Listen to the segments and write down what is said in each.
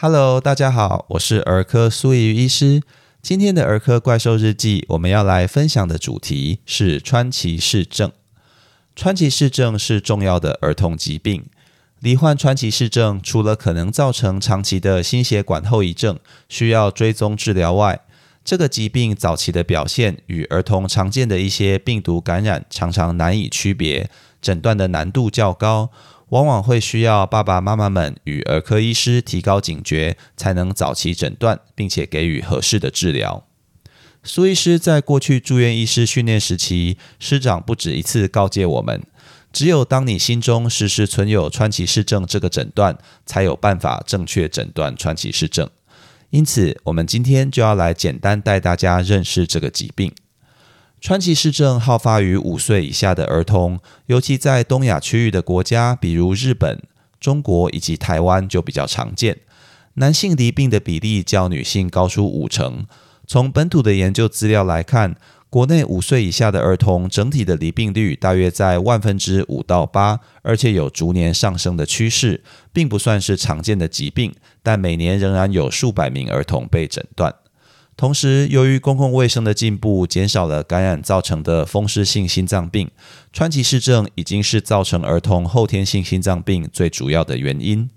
Hello，大家好，我是儿科苏怡医师。今天的儿科怪兽日记，我们要来分享的主题是川崎氏症。川崎氏症是重要的儿童疾病。罹患川崎氏症，除了可能造成长期的心血管后遗症，需要追踪治疗外，这个疾病早期的表现与儿童常见的一些病毒感染常常难以区别，诊断的难度较高。往往会需要爸爸妈妈们与儿科医师提高警觉，才能早期诊断，并且给予合适的治疗。苏医师在过去住院医师训练时期，师长不止一次告诫我们：只有当你心中时时存有川崎氏症这个诊断，才有办法正确诊断川崎氏症。因此，我们今天就要来简单带大家认识这个疾病。川崎氏症好发于五岁以下的儿童，尤其在东亚区域的国家，比如日本、中国以及台湾就比较常见。男性罹病的比例较女性高出五成。从本土的研究资料来看，国内五岁以下的儿童整体的罹病率大约在万分之五到八，而且有逐年上升的趋势，并不算是常见的疾病，但每年仍然有数百名儿童被诊断。同时，由于公共卫生的进步，减少了感染造成的风湿性心脏病，川崎氏症已经是造成儿童后天性心脏病最主要的原因。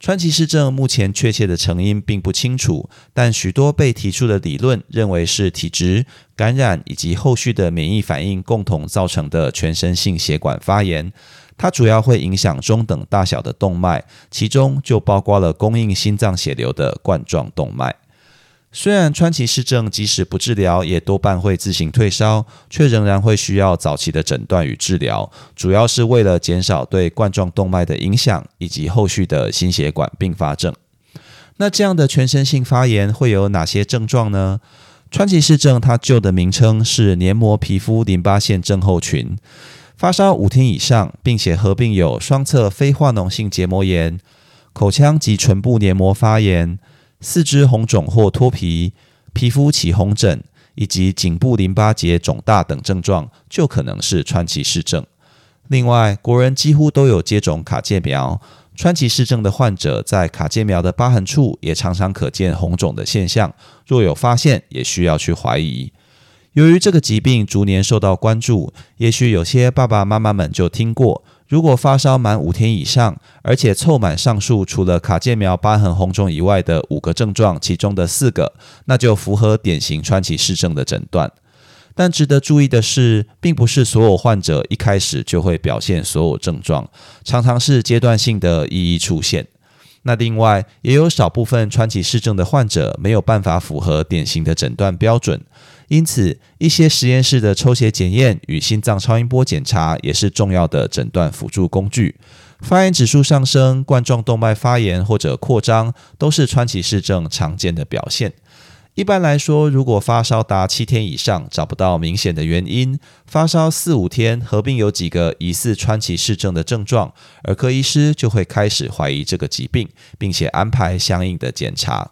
川崎氏症目前确切的成因并不清楚，但许多被提出的理论认为是体质、感染以及后续的免疫反应共同造成的全身性血管发炎。它主要会影响中等大小的动脉，其中就包括了供应心脏血流的冠状动脉。虽然川崎氏症即使不治疗，也多半会自行退烧，却仍然会需要早期的诊断与治疗，主要是为了减少对冠状动脉的影响以及后续的心血管并发症。那这样的全身性发炎会有哪些症状呢？川崎氏症它旧的名称是黏膜皮肤淋巴腺症候群，发烧五天以上，并且合并有双侧非化脓性结膜炎、口腔及唇部黏膜发炎。四肢红肿或脱皮、皮肤起红疹以及颈部淋巴结肿大等症状，就可能是川崎氏症。另外，国人几乎都有接种卡介苗，川崎氏症的患者在卡介苗的疤痕处也常常可见红肿的现象。若有发现，也需要去怀疑。由于这个疾病逐年受到关注，也许有些爸爸妈妈们就听过。如果发烧满五天以上，而且凑满上述除了卡介苗疤痕红肿以外的五个症状，其中的四个，那就符合典型川崎氏症的诊断。但值得注意的是，并不是所有患者一开始就会表现所有症状，常常是阶段性的一一出现。那另外，也有少部分川崎氏症的患者没有办法符合典型的诊断标准。因此，一些实验室的抽血检验与心脏超音波检查也是重要的诊断辅助工具。发炎指数上升、冠状动脉发炎或者扩张，都是川崎氏症常见的表现。一般来说，如果发烧达七天以上，找不到明显的原因，发烧四五天，合并有几个疑似川崎氏症的症状，儿科医师就会开始怀疑这个疾病，并且安排相应的检查。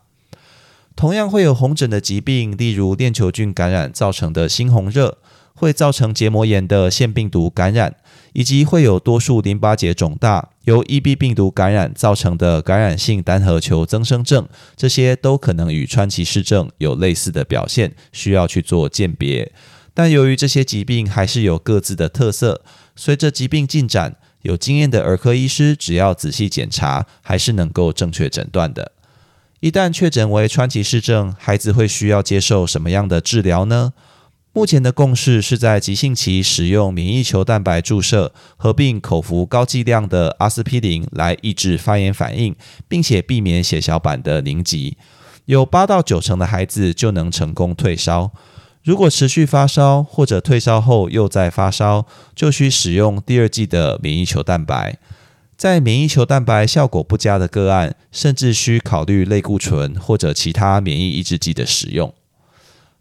同样会有红疹的疾病，例如链球菌感染造成的猩红热，会造成结膜炎的腺病毒感染，以及会有多数淋巴结肿大由 EB 病毒感染造成的感染性单核球增生症，这些都可能与川崎氏症有类似的表现，需要去做鉴别。但由于这些疾病还是有各自的特色，随着疾病进展，有经验的儿科医师只要仔细检查，还是能够正确诊断的。一旦确诊为川崎氏症，孩子会需要接受什么样的治疗呢？目前的共识是在急性期使用免疫球蛋白注射，合并口服高剂量的阿司匹林来抑制发炎反应，并且避免血小板的凝集。有八到九成的孩子就能成功退烧。如果持续发烧或者退烧后又再发烧，就需使用第二剂的免疫球蛋白。在免疫球蛋白效果不佳的个案，甚至需考虑类固醇或者其他免疫抑制剂的使用。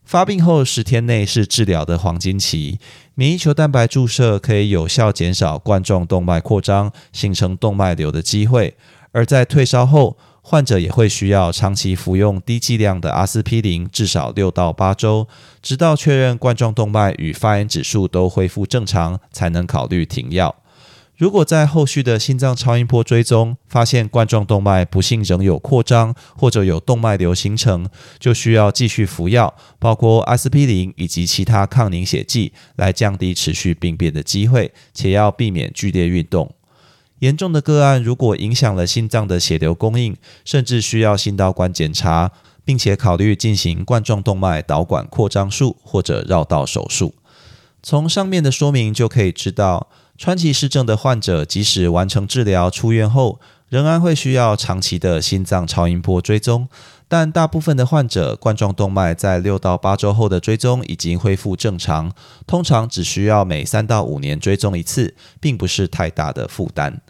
发病后十天内是治疗的黄金期，免疫球蛋白注射可以有效减少冠状动脉扩张、形成动脉瘤的机会。而在退烧后，患者也会需要长期服用低剂量的阿司匹林，至少六到八周，直到确认冠状动脉与发炎指数都恢复正常，才能考虑停药。如果在后续的心脏超音波追踪发现冠状动脉不幸仍有扩张或者有动脉瘤形成，就需要继续服药，包括阿司匹林以及其他抗凝血剂，来降低持续病变的机会，且要避免剧烈运动。严重的个案如果影响了心脏的血流供应，甚至需要心导管检查，并且考虑进行冠状动脉导管扩张术或者绕道手术。从上面的说明就可以知道。川崎氏症的患者，即使完成治疗出院后，仍然会需要长期的心脏超音波追踪。但大部分的患者冠状动脉在六到八周后的追踪已经恢复正常，通常只需要每三到五年追踪一次，并不是太大的负担。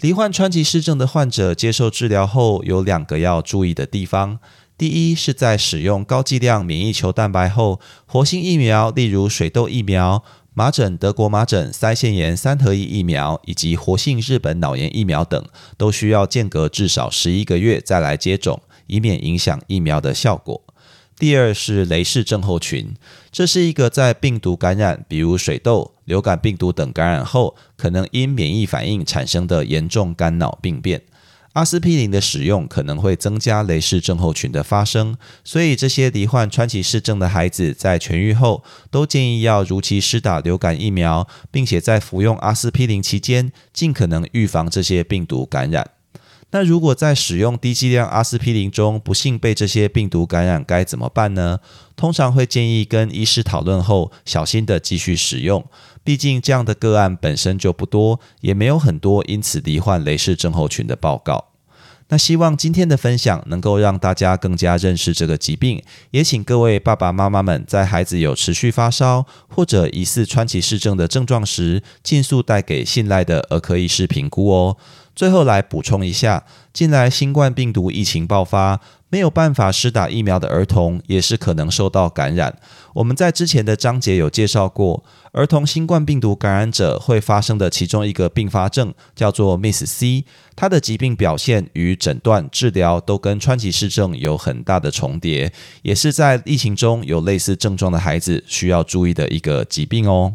罹患川崎氏症的患者接受治疗后，有两个要注意的地方：第一是在使用高剂量免疫球蛋白后，活性疫苗，例如水痘疫苗。麻疹、德国麻疹、腮腺炎三合一疫苗以及活性日本脑炎疫苗等，都需要间隔至少十一个月再来接种，以免影响疫苗的效果。第二是雷氏症候群，这是一个在病毒感染，比如水痘、流感病毒等感染后，可能因免疫反应产生的严重肝脑病变。阿司匹林的使用可能会增加雷氏症候群的发生，所以这些罹患川崎氏症的孩子在痊愈后，都建议要如期施打流感疫苗，并且在服用阿司匹林期间，尽可能预防这些病毒感染。那如果在使用低剂量阿司匹林中不幸被这些病毒感染，该怎么办呢？通常会建议跟医师讨论后，小心的继续使用。毕竟这样的个案本身就不多，也没有很多因此罹患雷氏症候群的报告。那希望今天的分享能够让大家更加认识这个疾病，也请各位爸爸妈妈们在孩子有持续发烧或者疑似川崎氏症的症状时，尽速带给信赖的儿科医师评估哦。最后来补充一下，近来新冠病毒疫情爆发。没有办法施打疫苗的儿童也是可能受到感染。我们在之前的章节有介绍过，儿童新冠病毒感染者会发生的其中一个并发症叫做 Miss C，它的疾病表现与诊断、治疗都跟川崎氏症有很大的重叠，也是在疫情中有类似症状的孩子需要注意的一个疾病哦。